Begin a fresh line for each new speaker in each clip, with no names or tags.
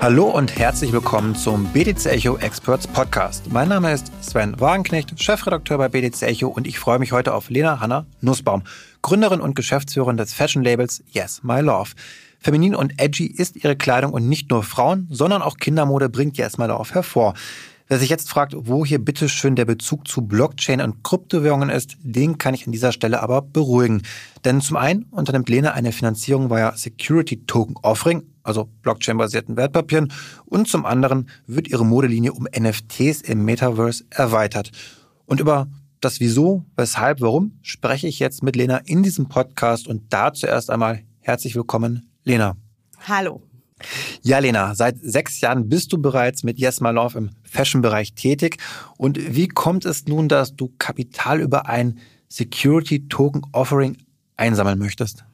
Hallo und herzlich willkommen zum BTC Echo Experts Podcast. Mein Name ist Sven Wagenknecht, Chefredakteur bei BTC Echo und ich freue mich heute auf Lena Hanna Nussbaum, Gründerin und Geschäftsführerin des Fashion Labels Yes My Love. Feminin und edgy ist ihre Kleidung und nicht nur Frauen, sondern auch Kindermode bringt Yes My Love hervor. Wer sich jetzt fragt, wo hier bitteschön der Bezug zu Blockchain und Kryptowährungen ist, den kann ich an dieser Stelle aber beruhigen. Denn zum einen unternimmt Lena eine Finanzierung via Security Token Offering, also Blockchain-basierten Wertpapieren, und zum anderen wird ihre Modelinie um NFTs im Metaverse erweitert. Und über das Wieso, weshalb, warum spreche ich jetzt mit Lena in diesem Podcast und dazu erst einmal herzlich willkommen, Lena.
Hallo.
Ja, Lena, seit sechs Jahren bist du bereits mit Yes My Love im Fashion-Bereich tätig. Und wie kommt es nun, dass du Kapital über ein Security Token Offering einsammeln möchtest?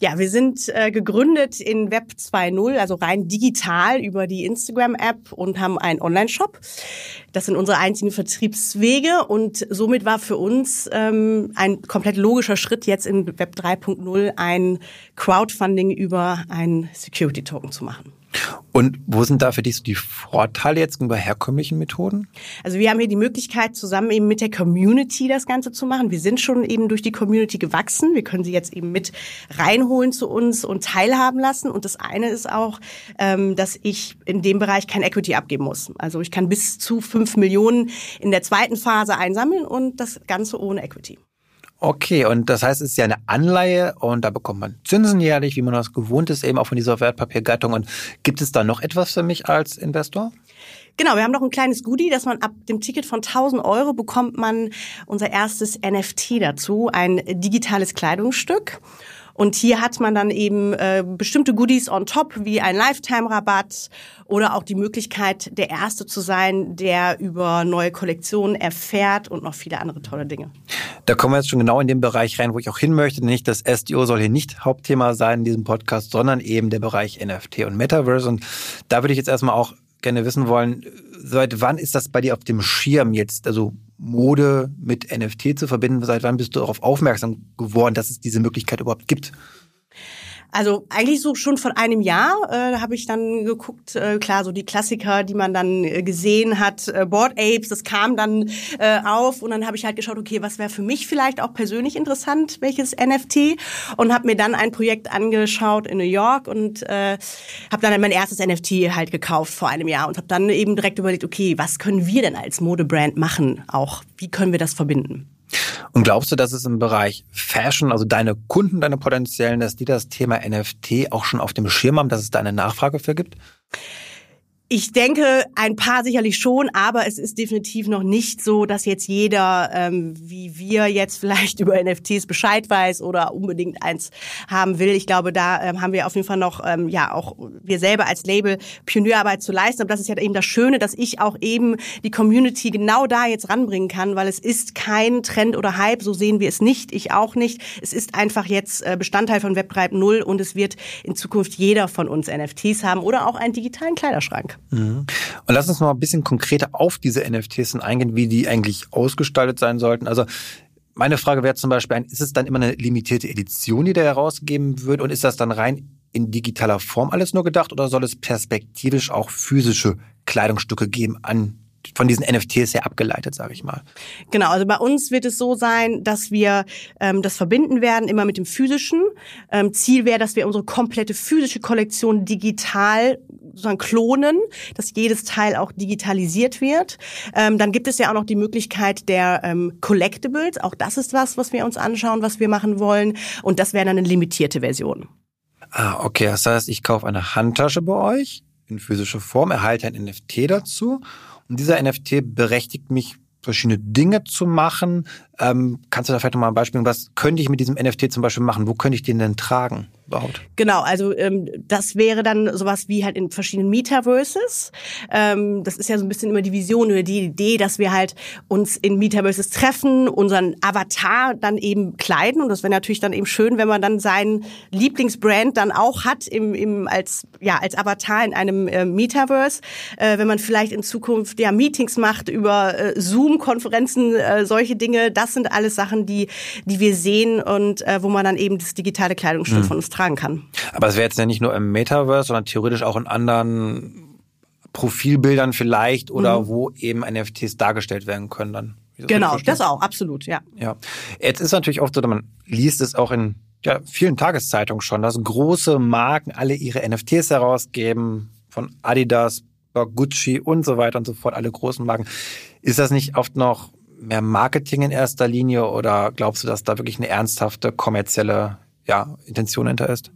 Ja, wir sind äh, gegründet in Web 2.0, also rein digital über die Instagram-App und haben einen Online-Shop. Das sind unsere einzigen Vertriebswege und somit war für uns ähm, ein komplett logischer Schritt, jetzt in Web 3.0 ein Crowdfunding über einen Security-Token zu machen.
Und wo sind da für dich so die Vorteile jetzt gegenüber herkömmlichen Methoden?
Also wir haben hier die Möglichkeit, zusammen eben mit der Community das Ganze zu machen. Wir sind schon eben durch die Community gewachsen. Wir können sie jetzt eben mit reinholen zu uns und teilhaben lassen. Und das eine ist auch, ähm, dass ich in dem Bereich kein Equity abgeben muss. Also ich kann bis zu fünf Millionen in der zweiten Phase einsammeln und das Ganze ohne Equity.
Okay, und das heißt, es ist ja eine Anleihe und da bekommt man Zinsen jährlich, wie man das gewohnt ist, eben auch von dieser Wertpapiergattung. Und gibt es da noch etwas für mich als Investor?
Genau, wir haben noch ein kleines Goodie, dass man ab dem Ticket von 1000 Euro bekommt man unser erstes NFT dazu, ein digitales Kleidungsstück. Und hier hat man dann eben äh, bestimmte Goodies on top, wie ein Lifetime-Rabatt oder auch die Möglichkeit, der Erste zu sein, der über neue Kollektionen erfährt und noch viele andere tolle Dinge.
Da kommen wir jetzt schon genau in den Bereich rein, wo ich auch hin möchte. Nicht das SDO soll hier nicht Hauptthema sein in diesem Podcast, sondern eben der Bereich NFT und Metaverse. Und da würde ich jetzt erstmal auch gerne wissen wollen, seit wann ist das bei dir auf dem Schirm jetzt, also Mode mit NFT zu verbinden? Seit wann bist du darauf aufmerksam geworden, dass es diese Möglichkeit überhaupt gibt?
Also eigentlich so schon von einem Jahr äh, habe ich dann geguckt, äh, klar, so die Klassiker, die man dann äh, gesehen hat, äh, Board Apes, das kam dann äh, auf und dann habe ich halt geschaut, okay, was wäre für mich vielleicht auch persönlich interessant, welches NFT und habe mir dann ein Projekt angeschaut in New York und äh, habe dann mein erstes NFT halt gekauft vor einem Jahr und habe dann eben direkt überlegt, okay, was können wir denn als Modebrand machen auch? Wie können wir das verbinden?
Und glaubst du, dass es im Bereich Fashion, also deine Kunden, deine potenziellen, dass die das Thema NFT auch schon auf dem Schirm haben, dass es da eine Nachfrage für gibt?
Ich denke, ein paar sicherlich schon, aber es ist definitiv noch nicht so, dass jetzt jeder, ähm, wie wir jetzt vielleicht über NFTs Bescheid weiß oder unbedingt eins haben will. Ich glaube, da ähm, haben wir auf jeden Fall noch, ähm, ja, auch wir selber als Label Pionierarbeit zu leisten. Aber das ist ja eben das Schöne, dass ich auch eben die Community genau da jetzt ranbringen kann, weil es ist kein Trend oder Hype, so sehen wir es nicht, ich auch nicht. Es ist einfach jetzt äh, Bestandteil von Web 3.0 und es wird in Zukunft jeder von uns NFTs haben oder auch einen digitalen Kleiderschrank.
Mhm. Und lass uns mal ein bisschen konkreter auf diese NFTs eingehen, wie die eigentlich ausgestaltet sein sollten. Also meine Frage wäre zum Beispiel, ist es dann immer eine limitierte Edition, die da herausgegeben wird und ist das dann rein in digitaler Form alles nur gedacht oder soll es perspektivisch auch physische Kleidungsstücke geben an von diesen NFTs her abgeleitet, sage ich mal.
Genau, also bei uns wird es so sein, dass wir ähm, das verbinden werden immer mit dem physischen. Ähm, Ziel wäre, dass wir unsere komplette physische Kollektion digital sozusagen klonen, dass jedes Teil auch digitalisiert wird. Ähm, dann gibt es ja auch noch die Möglichkeit der ähm, Collectibles. Auch das ist was, was wir uns anschauen, was wir machen wollen. Und das wäre dann eine limitierte Version.
Ah, okay. Das heißt, ich kaufe eine Handtasche bei euch in physischer Form, erhalte ein NFT dazu und dieser NFT berechtigt mich, verschiedene Dinge zu machen. Ähm, kannst du da vielleicht noch mal ein Beispiel, was könnte ich mit diesem NFT zum Beispiel machen? Wo könnte ich den denn tragen? überhaupt?
Genau, also ähm, das wäre dann sowas wie halt in verschiedenen Metaverses. Ähm, das ist ja so ein bisschen immer die Vision oder die Idee, dass wir halt uns in Metaverses treffen, unseren Avatar dann eben kleiden und das wäre natürlich dann eben schön, wenn man dann seinen Lieblingsbrand dann auch hat im, im als ja als Avatar in einem äh, Metaverse, äh, wenn man vielleicht in Zukunft ja Meetings macht über äh, Zoom-Konferenzen, äh, solche Dinge. Das sind alles Sachen, die die wir sehen und äh, wo man dann eben das digitale Kleidungsstück mhm. von uns tragen kann.
Aber es wäre jetzt ja nicht nur im Metaverse, sondern theoretisch auch in anderen Profilbildern vielleicht oder mhm. wo eben NFTs dargestellt werden können dann.
Genau, das auch, absolut, ja.
Ja. Jetzt ist natürlich oft so, man liest es auch in ja, vielen Tageszeitungen schon, dass große Marken alle ihre NFTs herausgeben, von Adidas, Gucci und so weiter und so fort, alle großen Marken. Ist das nicht oft noch mehr Marketing in erster Linie oder glaubst du, dass da wirklich eine ernsthafte kommerzielle ja, Intention hinter ist?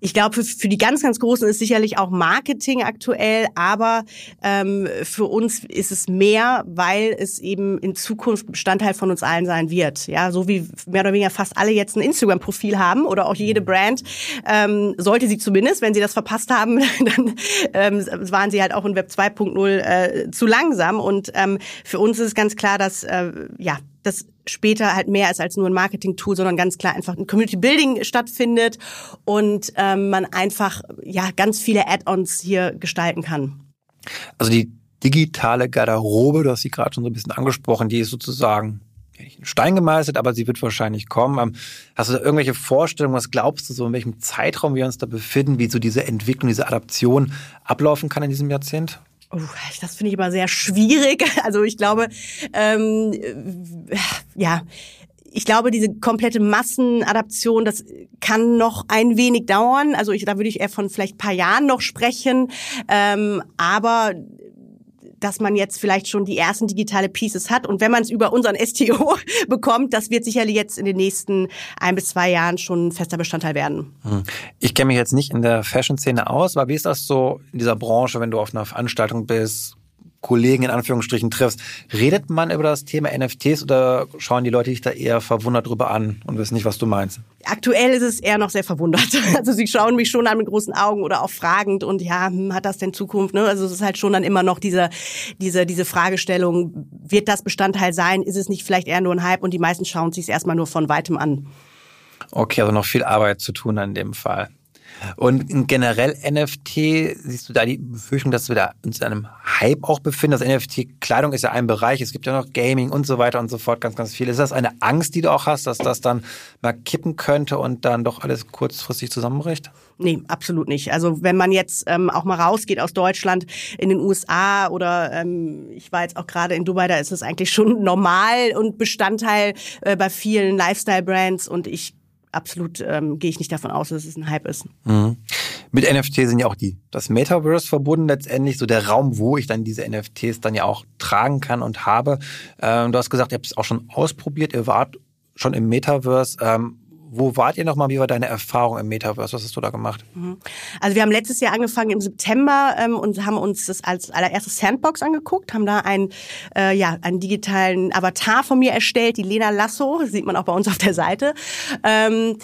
Ich glaube, für, für die ganz, ganz Großen ist sicherlich auch Marketing aktuell, aber ähm, für uns ist es mehr, weil es eben in Zukunft Bestandteil von uns allen sein wird. Ja, so wie mehr oder weniger fast alle jetzt ein Instagram-Profil haben oder auch jede Brand, ähm, sollte sie zumindest, wenn sie das verpasst haben, dann ähm, waren sie halt auch in Web 2.0 äh, zu langsam. Und ähm, für uns ist es ganz klar, dass äh, ja das später halt mehr ist als nur ein Marketing-Tool, sondern ganz klar einfach ein Community-Building stattfindet und ähm, man einfach ja ganz viele Add-ons hier gestalten kann.
Also die digitale Garderobe, du hast sie gerade schon so ein bisschen angesprochen, die ist sozusagen in Stein gemeißelt, aber sie wird wahrscheinlich kommen. Ähm, hast du da irgendwelche Vorstellungen, was glaubst du so, in welchem Zeitraum wir uns da befinden, wie so diese Entwicklung, diese Adaption ablaufen kann in diesem Jahrzehnt?
Oh, das finde ich immer sehr schwierig. Also ich glaube, ähm, ja, ich glaube, diese komplette Massenadaption, das kann noch ein wenig dauern. Also ich, da würde ich eher von vielleicht paar Jahren noch sprechen. Ähm, aber dass man jetzt vielleicht schon die ersten digitale Pieces hat. Und wenn man es über unseren STO bekommt, das wird sicherlich jetzt in den nächsten ein bis zwei Jahren schon ein fester Bestandteil werden. Hm.
Ich kenne mich jetzt nicht in der Fashion-Szene aus, aber wie ist das so in dieser Branche, wenn du auf einer Veranstaltung bist, Kollegen in Anführungsstrichen triffst, redet man über das Thema NFTs oder schauen die Leute dich da eher verwundert drüber an und wissen nicht, was du meinst?
Aktuell ist es eher noch sehr verwundert. Also sie schauen mich schon an mit großen Augen oder auch fragend und ja, hm, hat das denn Zukunft? Ne? Also es ist halt schon dann immer noch diese, diese, diese Fragestellung, wird das Bestandteil sein? Ist es nicht vielleicht eher nur ein Hype? Und die meisten schauen sich es erstmal nur von weitem an.
Okay, also noch viel Arbeit zu tun an dem Fall. Und generell NFT, siehst du da die Befürchtung, dass wir da uns in einem Hype auch befinden? Das NFT-Kleidung ist ja ein Bereich, es gibt ja noch Gaming und so weiter und so fort, ganz, ganz viel. Ist das eine Angst, die du auch hast, dass das dann mal kippen könnte und dann doch alles kurzfristig zusammenbricht?
Nee, absolut nicht. Also wenn man jetzt ähm, auch mal rausgeht aus Deutschland in den USA oder ähm, ich war jetzt auch gerade in Dubai, da ist es eigentlich schon normal und Bestandteil äh, bei vielen Lifestyle-Brands und ich absolut ähm, gehe ich nicht davon aus, dass es ein Hype ist.
Mhm. Mit NFT sind ja auch die das Metaverse verbunden letztendlich, so der Raum, wo ich dann diese NFTs dann ja auch tragen kann und habe. Ähm, du hast gesagt, ihr habt es auch schon ausprobiert, ihr wart schon im Metaverse. Ähm, wo wart ihr nochmal? Wie war deine Erfahrung im Metaverse? Was hast du da gemacht? Mhm.
Also wir haben letztes Jahr angefangen im September ähm, und haben uns das als allererstes Sandbox angeguckt, haben da einen, äh, ja, einen digitalen Avatar von mir erstellt, die Lena Lasso, sieht man auch bei uns auf der Seite. Ähm,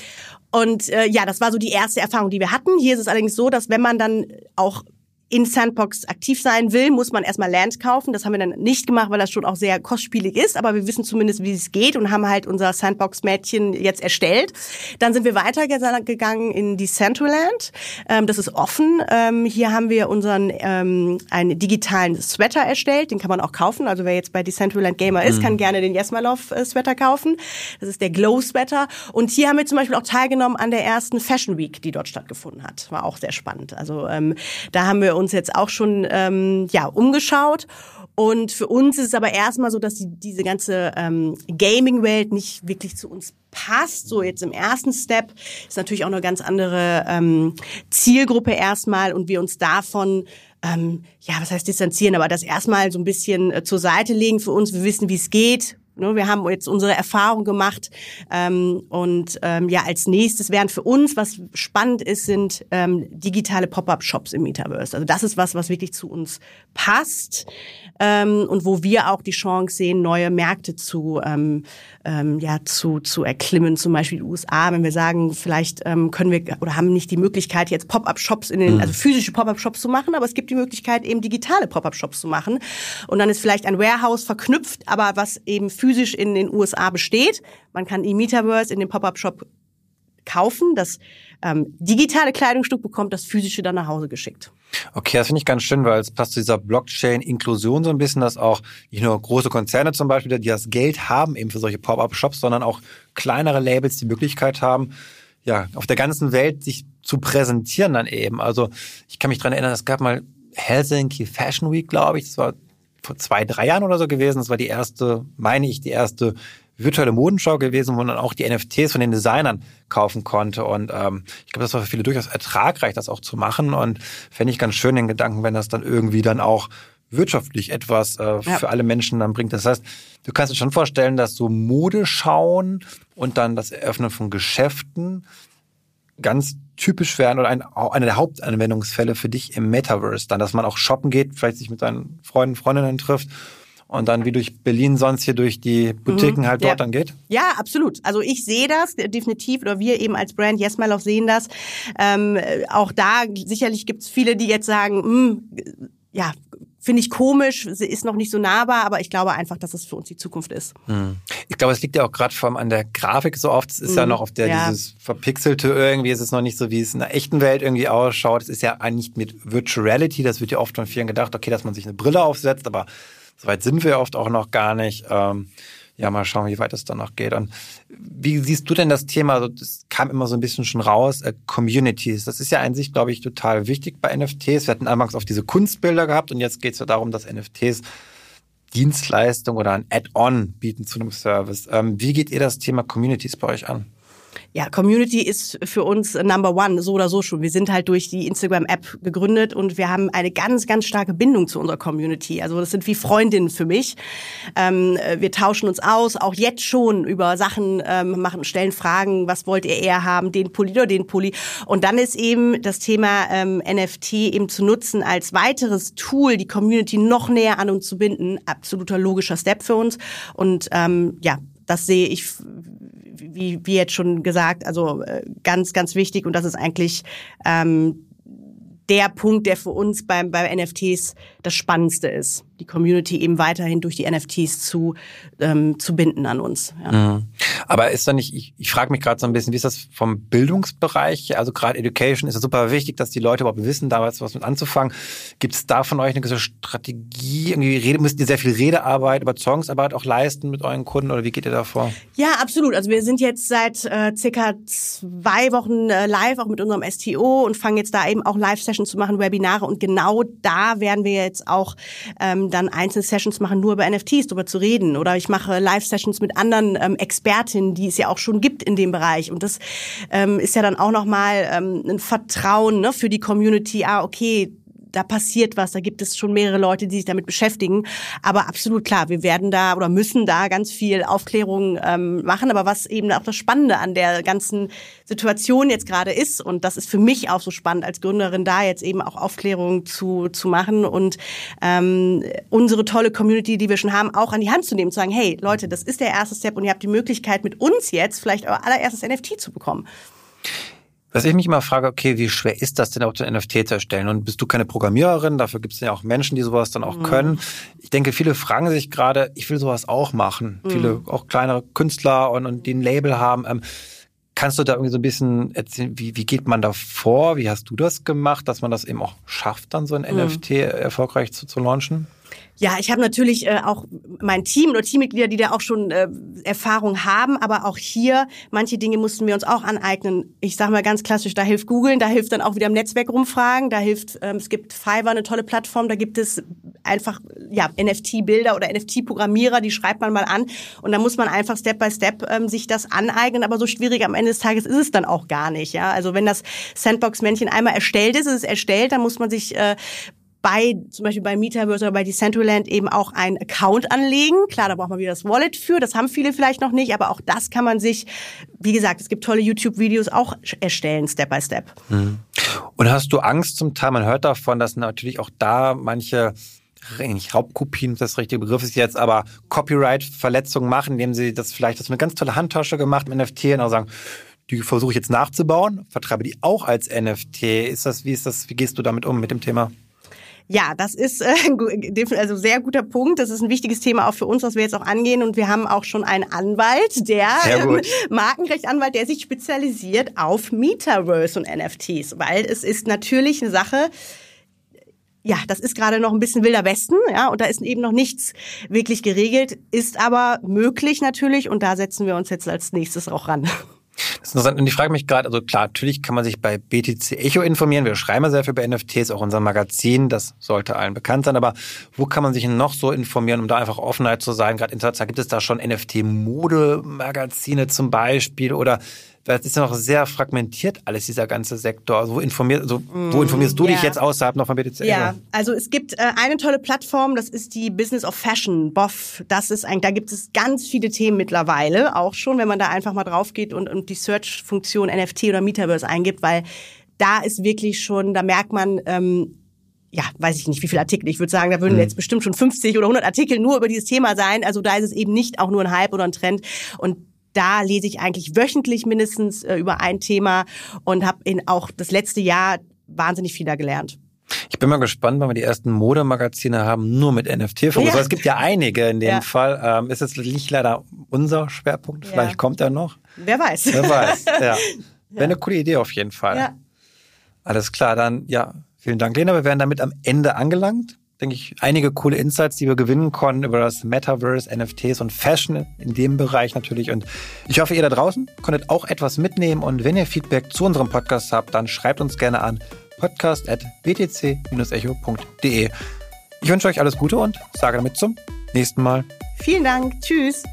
und äh, ja, das war so die erste Erfahrung, die wir hatten. Hier ist es allerdings so, dass wenn man dann auch in Sandbox aktiv sein will, muss man erstmal Land kaufen. Das haben wir dann nicht gemacht, weil das schon auch sehr kostspielig ist, aber wir wissen zumindest, wie es geht und haben halt unser Sandbox-Mädchen jetzt erstellt. Dann sind wir weitergegangen in Decentraland. Ähm, das ist offen. Ähm, hier haben wir unseren ähm, einen digitalen Sweater erstellt, den kann man auch kaufen. Also wer jetzt bei Decentraland Gamer ist, mhm. kann gerne den Jesmalov-Sweater kaufen. Das ist der Glow-Sweater. Und hier haben wir zum Beispiel auch teilgenommen an der ersten Fashion Week, die dort stattgefunden hat. War auch sehr spannend. Also ähm, da haben wir uns jetzt auch schon ähm, ja umgeschaut. Und für uns ist es aber erstmal so, dass die, diese ganze ähm, Gaming-Welt nicht wirklich zu uns passt. So jetzt im ersten Step ist natürlich auch eine ganz andere ähm, Zielgruppe erstmal und wir uns davon ähm, ja, was heißt distanzieren, aber das erstmal so ein bisschen äh, zur Seite legen für uns. Wir wissen, wie es geht. Ne, wir haben jetzt unsere Erfahrung gemacht ähm, und ähm, ja als nächstes wären für uns, was spannend ist, sind ähm, digitale Pop-up-Shops im Metaverse. Also das ist was, was wirklich zu uns passt ähm, und wo wir auch die Chance sehen, neue Märkte zu ähm, ähm, ja zu zu erklimmen. Zum Beispiel die USA, wenn wir sagen, vielleicht ähm, können wir oder haben nicht die Möglichkeit jetzt Pop-up-Shops in den mhm. also physische Pop-up-Shops zu machen, aber es gibt die Möglichkeit eben digitale Pop-up-Shops zu machen und dann ist vielleicht ein Warehouse verknüpft, aber was eben physisch in den USA besteht. Man kann e-Metaverse in den Pop-up-Shop kaufen. Das ähm, digitale Kleidungsstück bekommt das physische dann nach Hause geschickt.
Okay, das finde ich ganz schön, weil es passt zu dieser Blockchain-Inklusion so ein bisschen, dass auch nicht nur große Konzerne zum Beispiel, die das Geld haben eben für solche Pop-up-Shops, sondern auch kleinere Labels die Möglichkeit haben, ja, auf der ganzen Welt sich zu präsentieren dann eben. Also ich kann mich dran erinnern, es gab mal Helsinki Fashion Week, glaube ich. Das war vor zwei, drei Jahren oder so gewesen. Das war die erste, meine ich, die erste virtuelle Modenschau gewesen, wo man dann auch die NFTs von den Designern kaufen konnte. Und ähm, ich glaube, das war für viele durchaus ertragreich, das auch zu machen. Und fände ich ganz schön den Gedanken, wenn das dann irgendwie dann auch wirtschaftlich etwas äh, für ja. alle Menschen dann bringt. Das heißt, du kannst dir schon vorstellen, dass so Modeschauen und dann das Eröffnen von Geschäften ganz typisch wären oder ein, eine der Hauptanwendungsfälle für dich im Metaverse, dann, dass man auch shoppen geht, vielleicht sich mit seinen Freunden, Freundinnen trifft und dann wie durch Berlin sonst hier durch die Boutiquen mhm, halt dort ja. dann geht?
Ja, absolut. Also ich sehe das definitiv oder wir eben als Brand Yes My Love sehen das. Ähm, auch da sicherlich gibt es viele, die jetzt sagen, mh, hm, ja, finde ich komisch, sie ist noch nicht so nahbar, aber ich glaube einfach, dass es für uns die Zukunft ist.
Hm. Ich glaube, es liegt ja auch gerade vor allem an der Grafik so oft. Es ist hm. ja noch auf der ja. dieses verpixelte irgendwie, es ist noch nicht so, wie es in der echten Welt irgendwie ausschaut. Es ist ja eigentlich mit Virtual Reality, das wird ja oft von vielen gedacht, okay, dass man sich eine Brille aufsetzt, aber Soweit sind wir oft auch noch gar nicht. Ähm, ja, mal schauen, wie weit es dann noch geht. Und wie siehst du denn das Thema? Also, das kam immer so ein bisschen schon raus, äh, Communities. Das ist ja an sich, glaube ich, total wichtig bei NFTs. Wir hatten anfangs auf diese Kunstbilder gehabt und jetzt geht es ja darum, dass NFTs Dienstleistung oder ein Add-on bieten zu einem Service. Ähm, wie geht ihr das Thema Communities bei euch an?
Ja, Community ist für uns Number One, so oder so schon. Wir sind halt durch die Instagram-App gegründet und wir haben eine ganz, ganz starke Bindung zu unserer Community. Also das sind wie Freundinnen für mich. Ähm, wir tauschen uns aus, auch jetzt schon über Sachen, ähm, machen, stellen Fragen, was wollt ihr eher haben, den Pulli oder den Pulli. Und dann ist eben das Thema ähm, NFT eben zu nutzen als weiteres Tool, die Community noch näher an uns zu binden. Absoluter logischer Step für uns. Und ähm, ja, das sehe ich wie, wie jetzt schon gesagt, also äh, ganz, ganz wichtig. Und das ist eigentlich ähm, der Punkt, der für uns beim, bei NFTs das Spannendste ist die Community eben weiterhin durch die NFTs zu, ähm, zu binden an uns. Ja.
Mhm. Aber ist da nicht, ich, ich frage mich gerade so ein bisschen, wie ist das vom Bildungsbereich? Also gerade Education ist ja super wichtig, dass die Leute überhaupt wissen, da was mit anzufangen. Gibt es da von euch eine gewisse Strategie? Irgendwie rede, müsst ihr sehr viel Redearbeit, Überzeugungsarbeit auch leisten mit euren Kunden oder wie geht ihr da vor?
Ja, absolut. Also wir sind jetzt seit äh, circa zwei Wochen äh, live auch mit unserem STO und fangen jetzt da eben auch Live-Sessions zu machen, Webinare und genau da werden wir jetzt auch ähm, dann einzelne Sessions machen, nur über NFTs, darüber zu reden. Oder ich mache Live-Sessions mit anderen ähm, Expertinnen, die es ja auch schon gibt in dem Bereich. Und das ähm, ist ja dann auch nochmal ähm, ein Vertrauen ne, für die Community. Ah, okay, da passiert was, da gibt es schon mehrere Leute, die sich damit beschäftigen. Aber absolut klar, wir werden da oder müssen da ganz viel Aufklärung ähm, machen. Aber was eben auch das Spannende an der ganzen Situation jetzt gerade ist, und das ist für mich auch so spannend als Gründerin, da jetzt eben auch Aufklärung zu, zu machen und ähm, unsere tolle Community, die wir schon haben, auch an die Hand zu nehmen, zu sagen, hey Leute, das ist der erste Step und ihr habt die Möglichkeit, mit uns jetzt vielleicht euer allererstes NFT zu bekommen.
Was ich mich immer frage, okay, wie schwer ist das denn auch, ein NFT zu erstellen? Und bist du keine Programmiererin? Dafür gibt es ja auch Menschen, die sowas dann auch mhm. können. Ich denke, viele fragen sich gerade, ich will sowas auch machen. Mhm. Viele, auch kleinere Künstler und, und die ein Label haben. Ähm, kannst du da irgendwie so ein bisschen erzählen, wie, wie geht man da vor? Wie hast du das gemacht, dass man das eben auch schafft, dann so ein mhm. NFT erfolgreich zu, zu launchen?
Ja, ich habe natürlich äh, auch mein Team oder Teammitglieder, die da auch schon äh, Erfahrung haben, aber auch hier, manche Dinge mussten wir uns auch aneignen. Ich sage mal ganz klassisch, da hilft Googeln, da hilft dann auch wieder im Netzwerk rumfragen, da hilft, ähm, es gibt Fiverr, eine tolle Plattform, da gibt es einfach ja NFT-Bilder oder NFT-Programmierer, die schreibt man mal an und da muss man einfach Step by Step ähm, sich das aneignen, aber so schwierig am Ende des Tages ist es dann auch gar nicht. Ja, also wenn das Sandbox-Männchen einmal erstellt ist, ist es erstellt, dann muss man sich äh, bei, zum Beispiel bei Metaverse oder bei Decentraland eben auch einen Account anlegen. Klar, da braucht man wieder das Wallet für. Das haben viele vielleicht noch nicht, aber auch das kann man sich, wie gesagt, es gibt tolle YouTube-Videos auch erstellen, Step by Step.
Mhm. Und hast du Angst zum Teil? Man hört davon, dass natürlich auch da manche nicht Raubkopien, das richtige Begriff ist jetzt, aber Copyright-Verletzungen machen, indem sie das vielleicht, das eine ganz tolle Handtasche gemacht mit NFT und auch sagen, die versuche ich jetzt nachzubauen, vertreibe die auch als NFT. Ist das, wie ist das, wie gehst du damit um mit dem Thema?
Ja, das ist äh, also sehr guter Punkt. Das ist ein wichtiges Thema auch für uns, was wir jetzt auch angehen. Und wir haben auch schon einen Anwalt, der ähm, Markenrechtsanwalt, der sich spezialisiert auf Metaverse und NFTs, weil es ist natürlich eine Sache, ja, das ist gerade noch ein bisschen wilder Westen, ja, und da ist eben noch nichts wirklich geregelt, ist aber möglich natürlich und da setzen wir uns jetzt als nächstes auch ran.
Das ist interessant. Und ich frage mich gerade, also klar, natürlich kann man sich bei BTC Echo informieren. Wir schreiben ja sehr viel über NFTs, auch unser Magazin, das sollte allen bekannt sein. Aber wo kann man sich noch so informieren, um da einfach Offenheit zu sein? Gerade international gibt es da schon NFT-Mode-Magazine zum Beispiel oder das ist ja noch sehr fragmentiert alles, dieser ganze Sektor. Also wo, informier, also, wo informierst du
ja.
dich jetzt außerhalb noch von BTC?
Ja, also es gibt äh, eine tolle Plattform, das ist die Business of Fashion, BOF. Das ist ein, da gibt es ganz viele Themen mittlerweile, auch schon, wenn man da einfach mal drauf geht und, und die Search-Funktion NFT oder Metaverse eingibt, weil da ist wirklich schon, da merkt man, ähm, ja, weiß ich nicht, wie viele Artikel. Ich würde sagen, da würden mhm. jetzt bestimmt schon 50 oder 100 Artikel nur über dieses Thema sein. Also da ist es eben nicht auch nur ein Hype oder ein Trend. Und da lese ich eigentlich wöchentlich mindestens äh, über ein Thema und habe in auch das letzte Jahr wahnsinnig viel da gelernt.
Ich bin mal gespannt, wenn wir die ersten Modemagazine haben, nur mit NFT-Fokus. Ja. Es gibt ja einige in dem ja. Fall. Ähm, ist jetzt nicht leider unser Schwerpunkt. Vielleicht ja. kommt er noch.
Wer weiß.
Wer weiß, ja. Wäre eine coole Idee auf jeden Fall. Alles klar, dann ja, vielen Dank, Lena. Wir werden damit am Ende angelangt denke ich, einige coole Insights, die wir gewinnen konnten über das Metaverse, NFTs und Fashion in dem Bereich natürlich. Und ich hoffe, ihr da draußen konntet auch etwas mitnehmen. Und wenn ihr Feedback zu unserem Podcast habt, dann schreibt uns gerne an podcast.btc-echo.de. Ich wünsche euch alles Gute und sage damit zum nächsten Mal.
Vielen Dank. Tschüss.